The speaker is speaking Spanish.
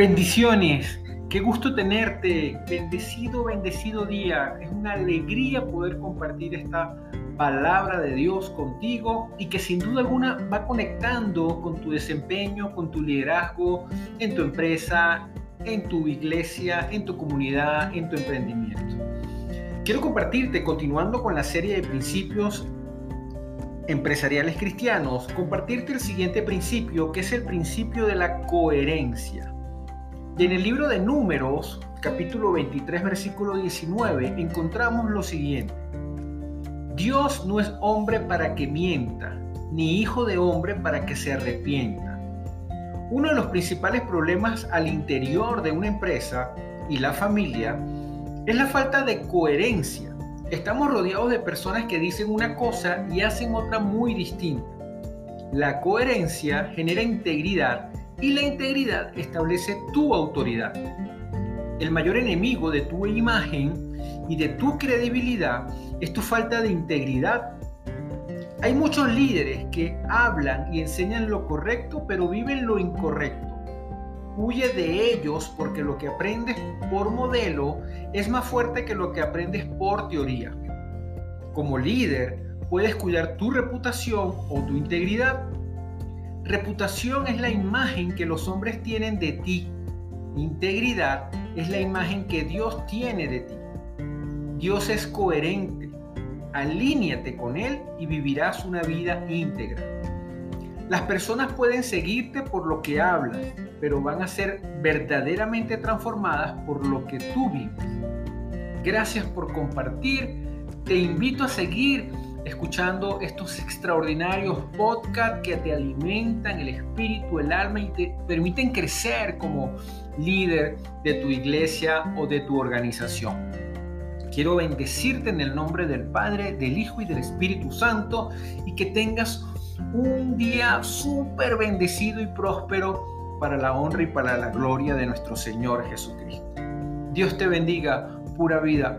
Bendiciones, qué gusto tenerte, bendecido, bendecido día. Es una alegría poder compartir esta palabra de Dios contigo y que sin duda alguna va conectando con tu desempeño, con tu liderazgo en tu empresa, en tu iglesia, en tu comunidad, en tu emprendimiento. Quiero compartirte, continuando con la serie de principios empresariales cristianos, compartirte el siguiente principio, que es el principio de la coherencia. Y en el libro de Números, capítulo 23, versículo 19, encontramos lo siguiente. Dios no es hombre para que mienta, ni hijo de hombre para que se arrepienta. Uno de los principales problemas al interior de una empresa y la familia es la falta de coherencia. Estamos rodeados de personas que dicen una cosa y hacen otra muy distinta. La coherencia genera integridad y la integridad establece tu autoridad. El mayor enemigo de tu imagen y de tu credibilidad es tu falta de integridad. Hay muchos líderes que hablan y enseñan lo correcto pero viven lo incorrecto. Huye de ellos porque lo que aprendes por modelo es más fuerte que lo que aprendes por teoría. Como líder, puedes cuidar tu reputación o tu integridad Reputación es la imagen que los hombres tienen de ti. Integridad es la imagen que Dios tiene de ti. Dios es coherente. Alíñate con Él y vivirás una vida íntegra. Las personas pueden seguirte por lo que hablas, pero van a ser verdaderamente transformadas por lo que tú vives. Gracias por compartir. Te invito a seguir escuchando estos extraordinarios podcasts que te alimentan el espíritu, el alma y te permiten crecer como líder de tu iglesia o de tu organización. Quiero bendecirte en el nombre del Padre, del Hijo y del Espíritu Santo y que tengas un día súper bendecido y próspero para la honra y para la gloria de nuestro Señor Jesucristo. Dios te bendiga, pura vida.